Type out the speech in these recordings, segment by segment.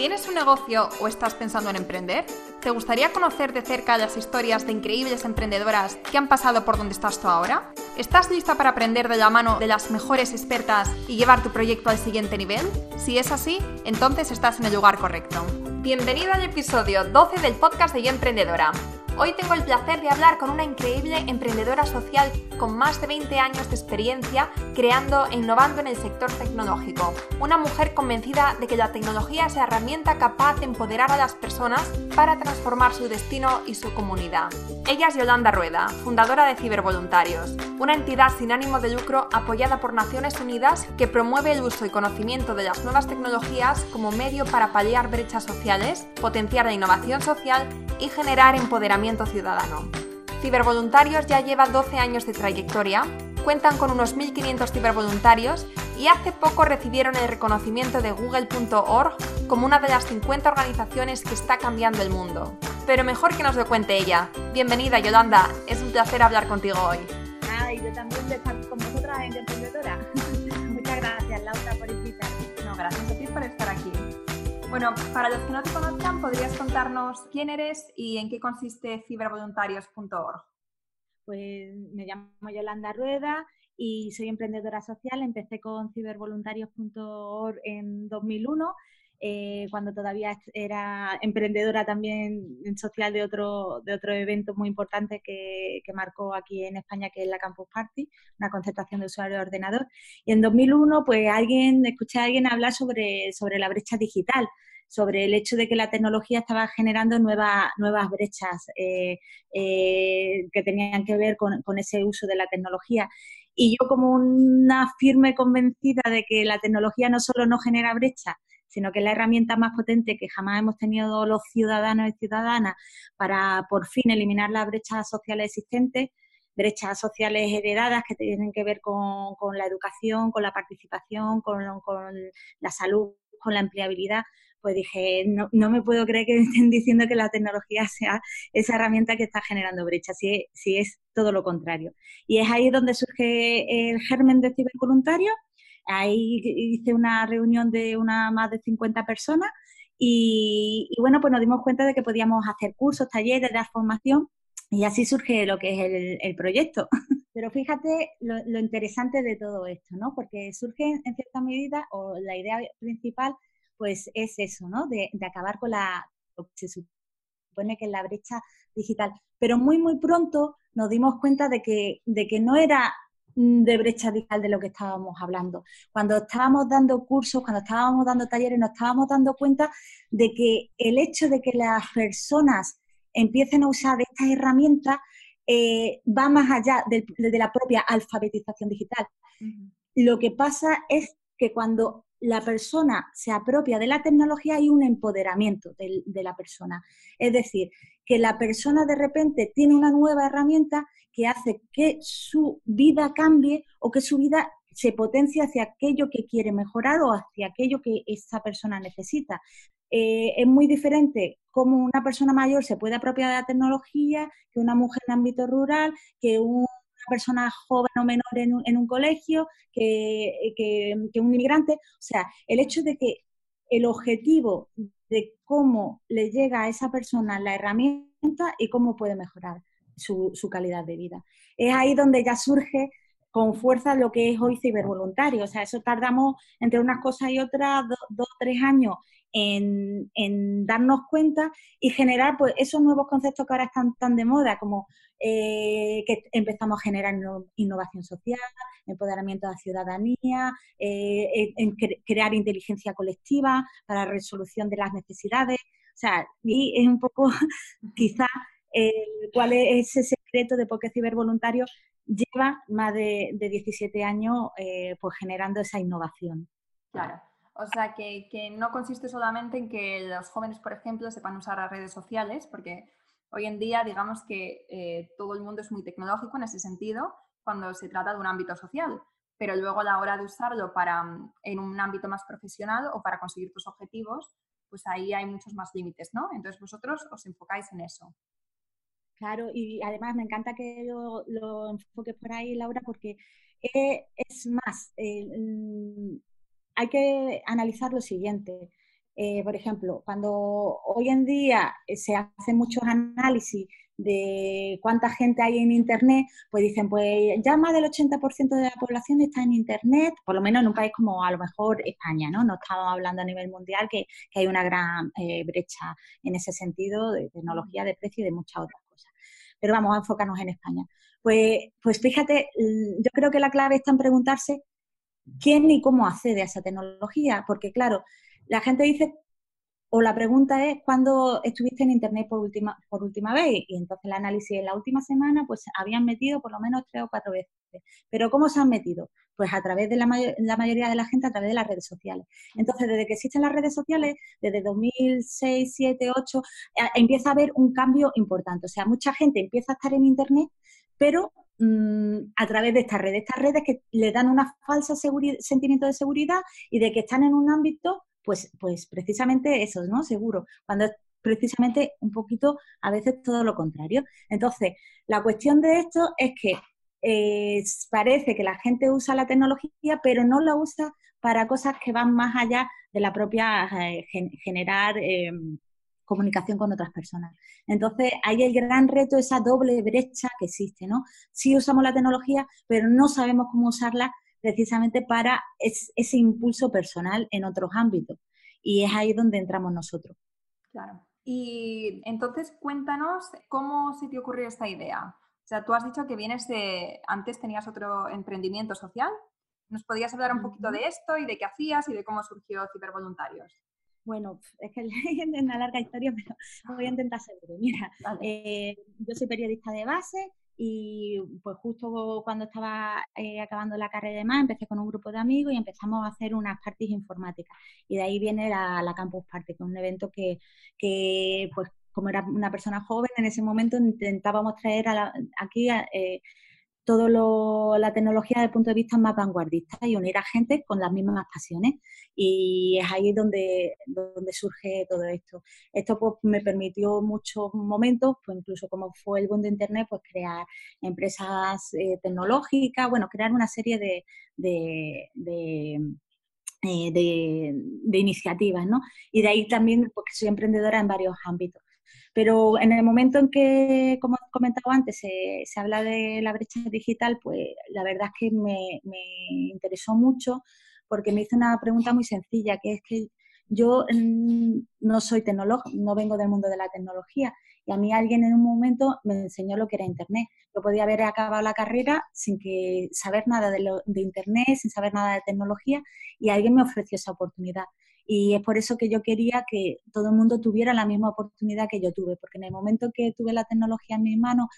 ¿Tienes un negocio o estás pensando en emprender? ¿Te gustaría conocer de cerca las historias de increíbles emprendedoras que han pasado por donde estás tú ahora? ¿Estás lista para aprender de la mano de las mejores expertas y llevar tu proyecto al siguiente nivel? Si es así, entonces estás en el lugar correcto. Bienvenido al episodio 12 del podcast de Yo Emprendedora. Hoy tengo el placer de hablar con una increíble emprendedora social con más de 20 años de experiencia creando e innovando en el sector tecnológico. Una mujer convencida de que la tecnología es la herramienta capaz de empoderar a las personas para transformar su destino y su comunidad. Ella es Yolanda Rueda, fundadora de Cibervoluntarios, una entidad sin ánimo de lucro apoyada por Naciones Unidas que promueve el uso y conocimiento de las nuevas tecnologías como medio para paliar brechas sociales, potenciar la innovación social y generar empoderamiento ciudadano. Cibervoluntarios ya lleva 12 años de trayectoria, cuentan con unos 1.500 cibervoluntarios y hace poco recibieron el reconocimiento de google.org como una de las 50 organizaciones que está cambiando el mundo. Pero mejor que nos lo cuente ella. Bienvenida Yolanda, es un placer hablar contigo hoy. Ay, yo también de estar con vosotras en Emprendedora. Bueno, para los que no te conozcan, ¿podrías contarnos quién eres y en qué consiste cibervoluntarios.org? Pues me llamo Yolanda Rueda y soy emprendedora social. Empecé con cibervoluntarios.org en 2001, eh, cuando todavía era emprendedora también en social de otro, de otro evento muy importante que, que, marcó aquí en España, que es la Campus Party, una concentración de usuarios de ordenador. Y en 2001, pues alguien, escuché a alguien hablar sobre, sobre la brecha digital sobre el hecho de que la tecnología estaba generando nuevas, nuevas brechas eh, eh, que tenían que ver con, ese uso de la tecnología. Y yo como una firme convencida de que la tecnología no solo no genera brechas, sino que es la herramienta más potente que jamás hemos tenido los ciudadanos y ciudadanas para por fin eliminar las brechas sociales existentes, brechas sociales heredadas que tienen que ver con, la educación, con la participación, con, la salud, con la empleabilidad, pues dije, no, no, me puedo creer que estén diciendo que la tecnología sea esa herramienta que está generando brechas, si, si es todo lo contrario. Y es ahí donde surge el germen de cibervoluntario. Ahí hice una reunión de una más de 50 personas y, bueno, pues nos dimos cuenta de que podíamos hacer cursos, talleres, dar formación y así surge lo que es el, proyecto. Pero fíjate lo, interesante de todo esto, ¿no? Porque surge en cierta medida, o la idea principal pues es eso, ¿no? De, acabar con la, lo que se supone que es la brecha digital. Pero muy, muy pronto nos dimos cuenta de que, de que no era de brecha digital de lo que estábamos hablando. Cuando estábamos dando cursos, cuando estábamos dando talleres, nos estábamos dando cuenta de que el hecho de que las personas empiecen a usar estas herramientas eh, va más allá de, la propia alfabetización digital. Lo que pasa es que cuando la persona se apropia de la tecnología hay un empoderamiento de, la persona. Es decir, que la persona de repente tiene una nueva herramienta que hace que su vida cambie o que su vida se potencie hacia aquello que quiere mejorar o hacia aquello que esa persona necesita. Eh, es muy diferente cómo una persona mayor se puede apropiar de la tecnología que una mujer en ámbito rural, que un persona joven o menor en un, colegio que, que, un inmigrante. O sea, el hecho de que el objetivo de cómo le llega a esa persona la herramienta y cómo puede mejorar su, su calidad de vida. Es ahí donde ya surge con fuerza lo que es hoy cibervoluntario. O sea, eso tardamos entre unas cosas y otras dos o tres años en, darnos cuenta y generar pues, esos nuevos conceptos que ahora están tan de moda, como eh, que empezamos a generar innovación social, empoderamiento de la ciudadanía, eh, en crear inteligencia colectiva para resolución de las necesidades. O sea, y es un poco quizá cuál es ese secreto de por qué Cibervoluntario lleva más de, de 17 años eh, pues generando esa innovación. Claro. O sea, que, no consiste solamente en que los jóvenes, por ejemplo, sepan usar las redes sociales, porque hoy en día, digamos que eh, todo el mundo es muy tecnológico en ese sentido cuando se trata de un ámbito social, pero luego a la hora de usarlo para, mm, en un ámbito más profesional o para conseguir tus objetivos, pues ahí hay muchos más límites, ¿no? Entonces vosotros os enfocáis en eso. Claro, y además me encanta que lo, lo enfoques por ahí, Laura, porque es más, mm, hay que analizar lo siguiente. eh, por ejemplo, cuando hoy en día eh, se hacen muchos análisis de cuánta gente hay en Internet, pues dicen, pues ya más del 80% de la población está en Internet, por lo menos en un país como a lo mejor España, ¿no? No estamos hablando a nivel mundial que, hay una gran eh, brecha en ese sentido de tecnología, de precio y de muchas otras cosas. Pero vamos a enfocarnos en España. Pues, pues fíjate, yo creo que la clave está en preguntarse quién y cómo accede a esa tecnología, porque claro, la gente dice, o la pregunta es, ¿cuándo estuviste en Internet por última, por última vez? Y entonces el análisis en la última semana, pues habían metido por lo menos tres o cuatro veces. ¿Pero cómo se han metido? Pues a través de la, la mayoría de la gente, a través de las redes sociales. Entonces, desde que existen las redes sociales, desde 2006, 2007, 2008, empieza a haber un cambio importante. O sea, mucha gente empieza a estar en Internet, pero a través de estas redes, estas redes que le dan una falsa sentimiento de seguridad y de que están en un ámbito pues, pues precisamente eso, ¿no? Seguro, cuando es precisamente un poquito a veces todo lo contrario. Entonces, la cuestión de esto es que eh, parece que la gente usa la tecnología, pero no la usa para cosas que van más allá de la propia eh, generar em, comunicación con otras personas. Entonces, ahí el gran reto, esa doble brecha que existe, ¿no? Sí usamos la tecnología, pero no sabemos cómo usarla precisamente para ese impulso personal en otros ámbitos. Y es ahí donde entramos nosotros. Claro. Y entonces cuéntanos cómo se te ocurrió esta idea. O sea, tú has dicho que vienes de, antes tenías otro emprendimiento social. ¿Nos podías hablar un poquito de esto y de qué hacías y de cómo surgió Cibervoluntarios? Bueno, es que es una larga historia, pero voy a intentar ser Mira, eh, yo soy periodista de base, y pues justo cuando estaba eh, acabando la carrera de más, empecé con un grupo de amigos y empezamos a hacer unas parties informáticas. Y de ahí viene la, la Campus Party, que es un evento que, que, pues como era una persona joven, en ese momento intentábamos traer a aquí eh, todo la tecnología desde el punto de vista más vanguardista y unir a gente con las mismas pasiones. Y es ahí donde, donde surge todo esto. Esto pues, me permitió muchos momentos, pues incluso como fue el boom de Internet, pues crear empresas eh, tecnológicas, bueno, crear una serie de, de, de eh, de, iniciativas, ¿no? Y de ahí también, porque soy emprendedora en varios ámbitos. Pero en el momento en que, como he comentado antes, se, habla de la brecha digital, pues la verdad es que me, interesó mucho porque me hizo una pregunta muy sencilla, que es que yo mm, no soy tecnólogo, no vengo del mundo de la tecnología y a mí alguien en un momento me enseñó lo que era Internet. Yo podía haber acabado la carrera sin que saber nada de, de Internet, sin saber nada de tecnología y alguien me ofreció esa oportunidad. Y es por eso que yo quería que todo el mundo tuviera la misma oportunidad que yo tuve, porque en el momento que tuve la tecnología en mis manos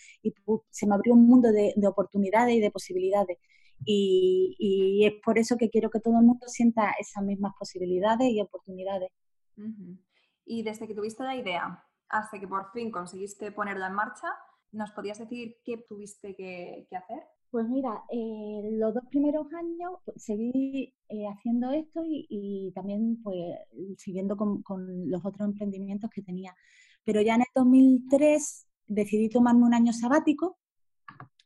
se me abrió un mundo de, oportunidades y de posibilidades. Y, es por eso que quiero que todo el mundo sienta esas mismas posibilidades y oportunidades. Y desde que tuviste la idea hasta que por fin conseguiste ponerla en marcha, ¿nos podías decir qué tuviste que hacer? Pues mira, eh, los dos primeros años pues, seguí eh, haciendo esto y, también pues siguiendo con, con, los otros emprendimientos que tenía. Pero ya en el 2003 decidí tomarme un año sabático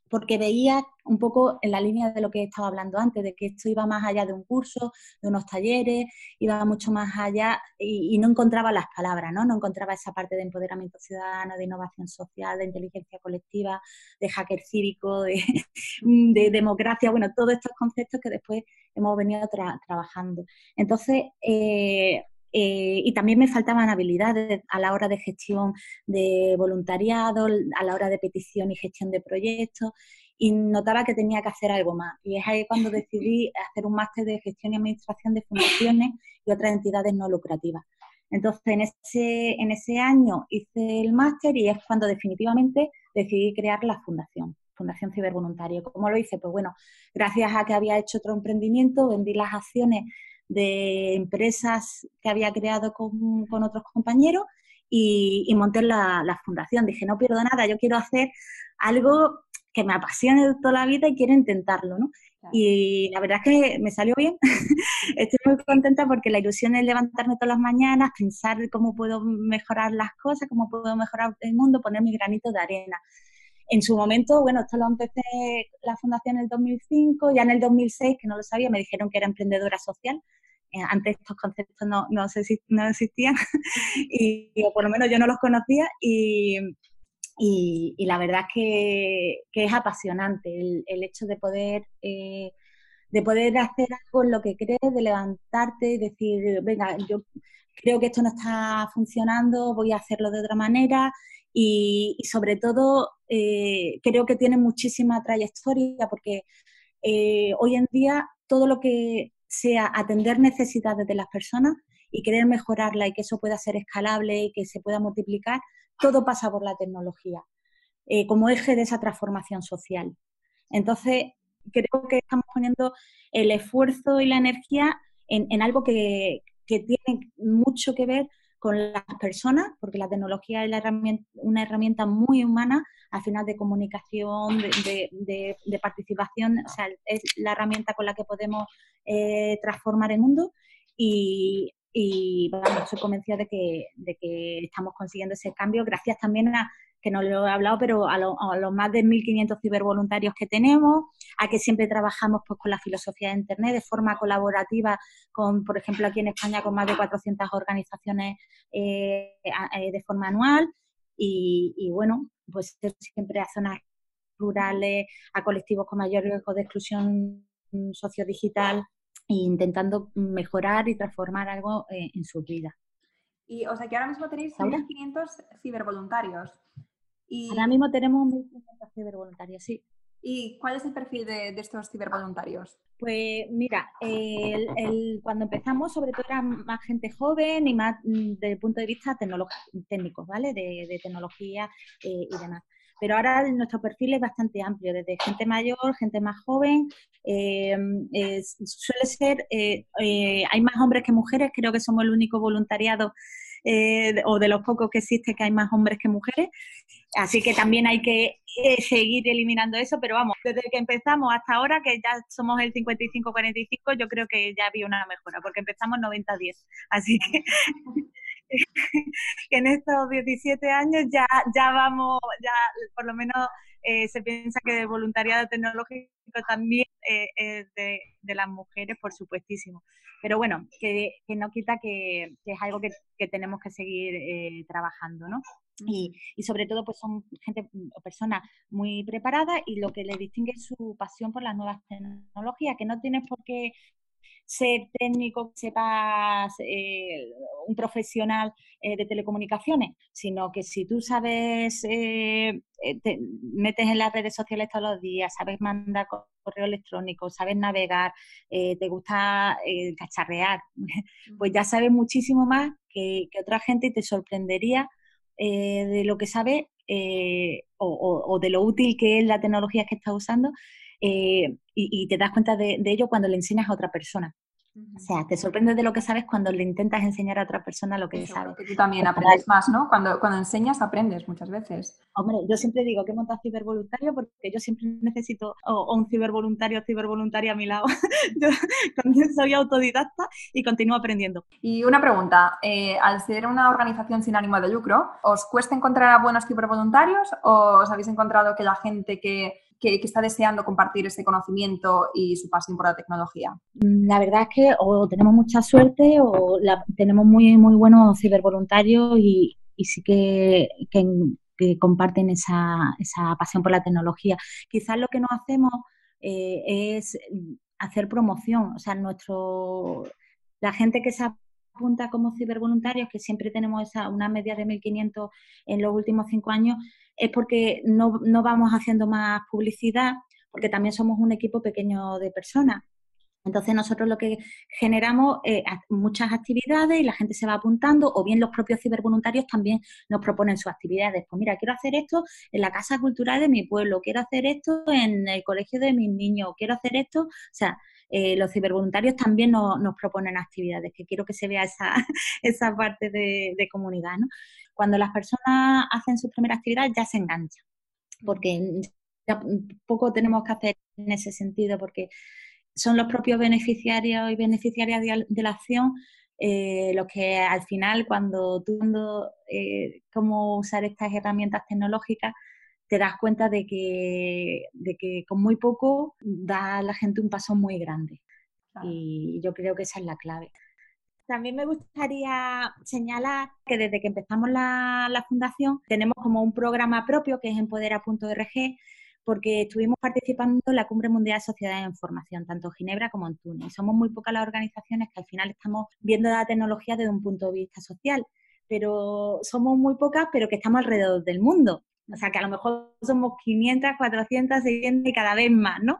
porque veía un poco en la línea de lo que he estado hablando antes, de que esto iba más allá de un curso, de unos talleres, iba mucho más allá y, no encontraba las palabras, ¿no? No encontraba esa parte de empoderamiento ciudadano, de innovación social, de inteligencia colectiva, de hacker cívico, de, democracia, bueno, todos estos conceptos que después hemos venido trabajando. Entonces, eh, eh, y también me faltaban habilidades a la hora de gestión de voluntariado, a la hora de petición y gestión de proyectos, y notaba que tenía que hacer algo más. Y es ahí cuando decidí hacer un máster de gestión y administración de fundaciones y otras entidades no lucrativas. Entonces, en ese, en ese año hice el máster y es cuando definitivamente decidí crear la fundación. Fundación Cibervoluntario. ¿Cómo lo hice? Pues bueno, gracias a que había hecho otro emprendimiento, vendí las acciones de empresas que había creado con, otros compañeros y, monté la, fundación. Dije, no pierdo nada, yo quiero hacer algo que me apasione toda la vida y quiero intentarlo, ¿no? Y la verdad es que me salió bien. Estoy muy contenta porque la ilusión es levantarme todas las mañanas, pensar cómo puedo mejorar las cosas, cómo puedo mejorar el mundo, poner mi granito de arena. En su momento, bueno, esto lo empecé la fundación en el 2005, ya en el 2006, que no lo sabía, me dijeron que era emprendedora social. eh, antes estos conceptos no, no, no existían y, o por lo menos yo no los conocía y, y, la verdad es que, es apasionante el, el, hecho de poder, eh, de poder hacer algo en lo que crees, de levantarte y decir, venga, yo creo que esto no está funcionando, voy a hacerlo de otra manera y, sobre todo eh, creo que tiene muchísima trayectoria porque eh, hoy en día todo lo que sea atender necesidades de las personas y querer mejorarla y que eso pueda ser escalable y que se pueda multiplicar, todo pasa por la tecnología, eh, como eje de esa transformación social. Entonces, creo que estamos poniendo el esfuerzo y la energía en, algo que, tiene mucho que ver con las personas, porque la tecnología es una herramienta muy humana, al final de comunicación, de, participación, o sea, es la herramienta con la que podemos eh, transformar el mundo. Y y bueno, estoy convencida de que, de que estamos consiguiendo ese cambio gracias también a que no lo he hablado, pero a, los más de 1.500 cibervoluntarios que tenemos, a que siempre trabajamos pues, con la filosofía de Internet de forma colaborativa, con, por ejemplo, aquí en España con más de 400 organizaciones eh, eh, de forma anual y, y, bueno, pues siempre a zonas rurales, a colectivos con mayor riesgo de exclusión sociodigital intentando mejorar y transformar algo eh, en su vida. Y, o sea, que ahora mismo tenéis 1.500 cibervoluntarios. Y... Ahora mismo tenemos 1.500 cibervoluntarios, sí. ¿Y cuál es el perfil de, estos cibervoluntarios? Pues mira, el, cuando empezamos sobre todo era más gente joven y más mm, desde el punto de vista técnico, ¿vale? De, tecnología eh, y demás. Pero ahora nuestro perfil es bastante amplio, desde gente mayor, gente más joven. Eh, suele ser, eh, eh, hay más hombres que mujeres, creo que somos el único voluntariado o de los pocos que existe que hay más hombres que mujeres. Así que también hay que seguir eliminando eso, pero vamos, desde que empezamos hasta ahora, que ya somos el 55-45, yo creo que ya había una mejora, porque empezamos 90-10. Así que que en estos 17 años ya, ya vamos, ya por lo menos eh, se piensa que el voluntariado tecnológico también eh, es de, las mujeres, por supuestísimo. Pero bueno, que, no quita que, es algo que, tenemos que seguir eh, trabajando, ¿no? Y, y, sobre todo pues son gente o personas muy preparadas y lo que le distingue es su pasión por las nuevas tecnologías, que no tienes por qué ser técnico, sepas eh, un profesional eh, de telecomunicaciones, sino que si tú sabes, eh, te metes en las redes sociales todos los días, sabes mandar correo electrónico, sabes navegar, te gusta cacharrear, pues ya sabes muchísimo más que, otra gente y te sorprendería de lo que sabes o, de lo útil que es la tecnología que estás usando eh, y, te das cuenta de, ello cuando le enseñas a otra persona. O sea, te sorprendes de lo que sabes cuando le intentas enseñar a otra persona lo que sabes. tú también aprendes más, ¿no? Cuando, cuando enseñas, aprendes muchas veces. Hombre, yo siempre digo que monta cibervoluntario porque yo siempre necesito un cibervoluntario o cibervoluntaria a mi lado. yo soy autodidacta y continúo aprendiendo. Y una pregunta, eh, al ser una organización sin ánimo de lucro, ¿os cuesta encontrar a buenos cibervoluntarios o os habéis encontrado que la gente que que, está deseando compartir ese conocimiento y su pasión por la tecnología? Mm, la verdad es que o tenemos mucha suerte o tenemos muy, muy buenos cibervoluntarios y, y sí que, que, comparten esa, esa, pasión por la tecnología. Quizás lo que no hacemos eh, es hacer promoción, o sea, nuestro la gente que se apunta como cibervoluntarios, que siempre tenemos esa, una media de 1.500 en los últimos cinco años, es porque no, no vamos haciendo más publicidad, porque también somos un equipo pequeño de personas. Entonces nosotros lo que generamos es muchas actividades y la gente se va apuntando o bien los propios cibervoluntarios también nos proponen sus actividades. Pues mira, quiero hacer esto en la casa cultural de mi pueblo, quiero hacer esto en el colegio de mis niños, quiero hacer esto, o sea, eh, los cibervoluntarios también nos, proponen actividades, que quiero que se vea esa, esa parte de, comunidad. ¿no? Cuando las personas hacen sus primeras actividades ya se enganchan, porque ya poco tenemos que hacer en ese sentido, porque son los propios beneficiarios y beneficiarias de, la acción eh, los que al final, cuando tú eh, cómo usar estas herramientas tecnológicas, te das cuenta de que, de que con muy poco da a la gente un paso muy grande. Y yo creo que esa es la clave. También me gustaría señalar que desde que empezamos la, la fundación tenemos como un programa propio que es empodera.org porque estuvimos participando en la Cumbre Mundial de Sociedades en Formación, tanto en Ginebra como en Túnez. Somos muy pocas las organizaciones que al final estamos viendo la tecnología desde un punto de vista social, pero somos muy pocas, pero que estamos alrededor del mundo. O sea, que a lo mejor somos 500, 400, 600 y cada vez más, ¿no?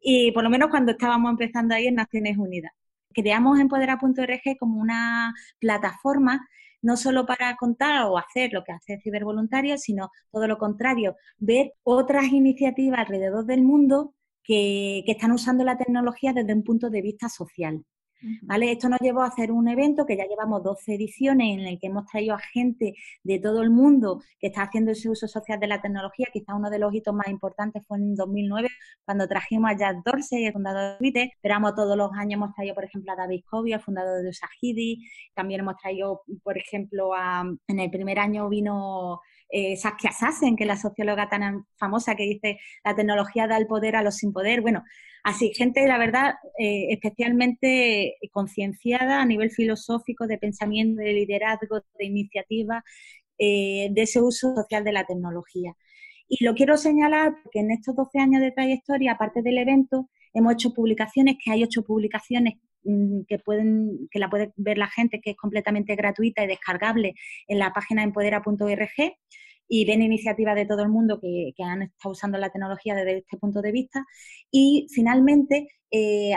Y por lo menos cuando estábamos empezando ahí en Naciones Unidas. Creamos Empodera.org como una plataforma no solo para contar o hacer lo que hace Cibervoluntario, sino todo lo contrario, ver otras iniciativas alrededor del mundo que están usando la tecnología desde un punto de vista social. Esto nos llevó a hacer un evento que ya llevamos 12 ediciones en el que hemos traído a gente de todo el mundo que está haciendo ese uso social de la tecnología. Quizá uno de los hitos más importantes fue en 2009 cuando trajimos a Jack Dorsey, el fundador de Twitter. Esperamos todos los años hemos traído, por ejemplo, a David Covey, el fundador de Usahidi. También hemos traído, por ejemplo, a, en el primer año vino eh, Saskia Sassen, que la socióloga tan famosa que dice la tecnología da el poder a los sin poder. Bueno, así, gente, la verdad, eh, especialmente concienciada a nivel filosófico, de pensamiento, de liderazgo, de iniciativa, eh, de ese uso social de la tecnología. Y lo quiero señalar porque en estos 12 años de trayectoria, aparte del evento, hemos hecho publicaciones, que hay ocho publicaciones que pueden que la puede ver la gente, que es completamente gratuita y descargable en la página empodera.org y ven iniciativas de todo el mundo que, han estado usando la tecnología desde este punto de vista. Y finalmente, eh,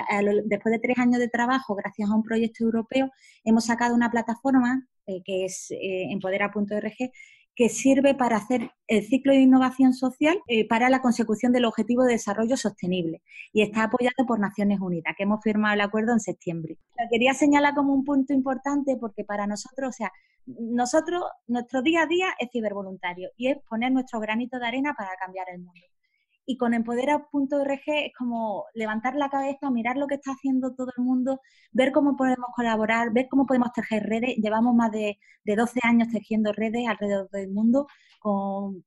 después de tres años de trabajo, gracias a un proyecto europeo, hemos sacado una plataforma eh, que es eh, empodera.org que sirve para hacer el ciclo de innovación social eh, para la consecución del Objetivo de Desarrollo Sostenible y está apoyado por Naciones Unidas, que hemos firmado el acuerdo en septiembre. Lo quería señalar como un punto importante porque para nosotros, o sea, nosotros, nuestro día a día es cibervoluntario y es poner nuestro granito de arena para cambiar el mundo y con empodera.org es como levantar la cabeza, mirar lo que está haciendo todo el mundo, ver cómo podemos colaborar, ver cómo podemos tejer redes. Llevamos más de, 12 años tejiendo redes alrededor del mundo con,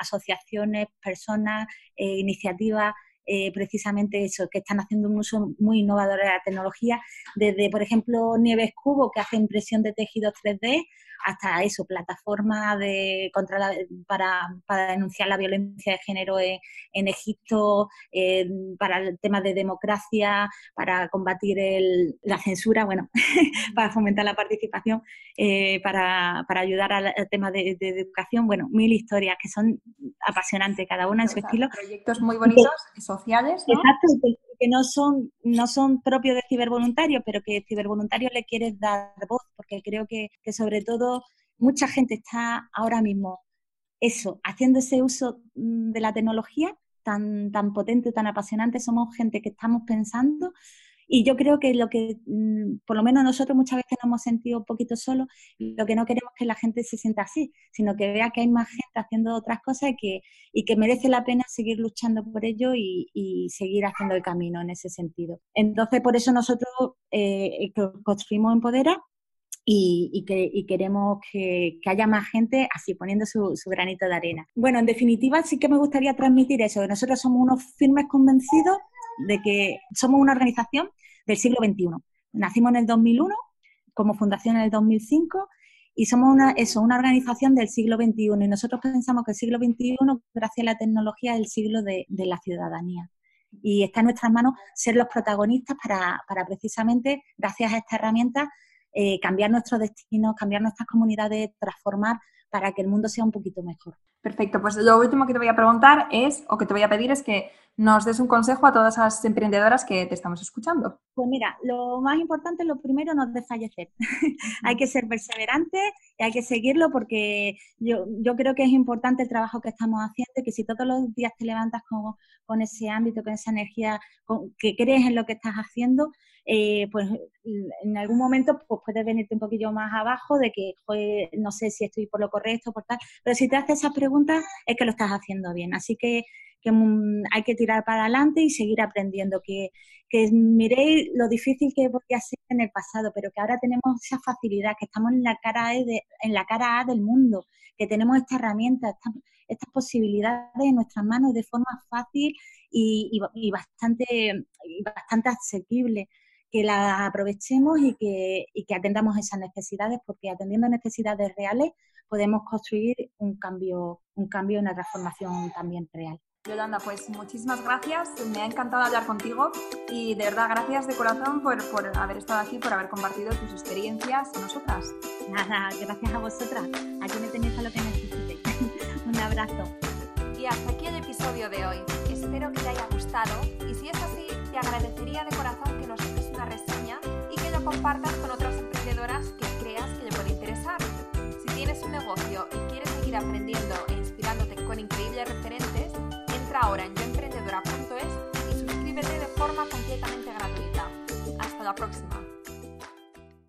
asociaciones, personas, eh, iniciativas. Eh, precisamente eso, que están haciendo un uso muy innovador de la tecnología, desde, por ejemplo, Nieves Cubo, que hace impresión de tejidos 3D, hasta eso, plataforma de, contra para, para, denunciar la violencia de género en, Egipto, para el tema de democracia, para combatir el, la censura, bueno, para fomentar la participación, eh, para, para, ayudar al, tema de, educación, bueno, mil historias que son apasionantes, cada una en su estilo. Proyectos muy bonitos, sociales. Exacto, que no son, no son propios de cibervoluntarios, pero que cibervoluntario le quieres dar voz, porque creo que, que sobre todo mucha gente está ahora mismo eso, haciendo ese uso mm, de la tecnología tan, tan potente, tan apasionante, somos gente que estamos pensando y yo creo que lo que, mm, por lo menos nosotros muchas veces nos hemos sentido un poquito solos, lo que no queremos es que la gente se sienta así, sino que vea que hay más gente haciendo otras cosas y que, y que merece la pena seguir luchando por ello y, seguir haciendo el camino en ese sentido. Entonces, por eso nosotros eh, construimos Empodera y, que, queremos que, haya más gente así poniendo su, granito de arena. Bueno, en definitiva sí que me gustaría transmitir eso, que nosotros somos unos firmes convencidos de que somos una organización del siglo XXI. Nacimos en el 2001, como fundación en el 2005, y somos una, eso, una organización del siglo XXI. Y nosotros pensamos que el siglo XXI, gracias a la tecnología, es el siglo de, la ciudadanía. Y está en nuestras manos ser los protagonistas para, para precisamente, gracias a esta herramienta, eh, cambiar nuestro destino, cambiar nuestras comunidades, transformar para que el mundo sea un poquito mejor. Perfecto, pues lo último que te voy a preguntar es, o que te voy a pedir es que nos des un consejo a todas esas emprendedoras que te estamos escuchando. Pues mira, lo más importante, lo primero, no desfallecer. hay que ser perseverante y hay que seguirlo porque yo, yo creo que es importante el trabajo que estamos haciendo y que si todos los días te levantas con, con ese ámbito, con esa energía, que crees en lo que estás haciendo, eh, pues en algún momento pues puedes venirte un poquillo más abajo de que no sé si estoy por lo correcto, por tal, pero si te haces esas preguntas es que lo estás haciendo bien. Así que que hay que tirar para adelante y seguir aprendiendo, que, que miréis lo difícil que podía ser en el pasado, pero que ahora tenemos esa facilidad, que estamos en la cara, de, en la cara A del mundo, que tenemos esta herramienta, estas, posibilidades en nuestras manos de forma fácil y, bastante, y bastante asequible que la aprovechemos y que, y que atendamos esas necesidades, porque atendiendo necesidades reales podemos construir un cambio, un cambio, una transformación también real. Yolanda, pues muchísimas gracias. Me ha encantado hablar contigo y de verdad gracias de corazón por, por haber estado aquí, por haber compartido tus experiencias con nosotras. Nada, gracias a vosotras. Aquí me tenéis a lo que necesitéis. Un abrazo. Y hasta aquí el episodio de hoy. Espero que te haya gustado y si es así, te agradecería de corazón que nos dejes una reseña y que lo compartas con otras emprendedoras que creas que le puede interesar. Si tienes un negocio y quieres seguir aprendiendo e inspirándote con increíbles referentes, ahora en yoemprendedora.es y suscríbete de forma completamente gratuita. Hasta la próxima.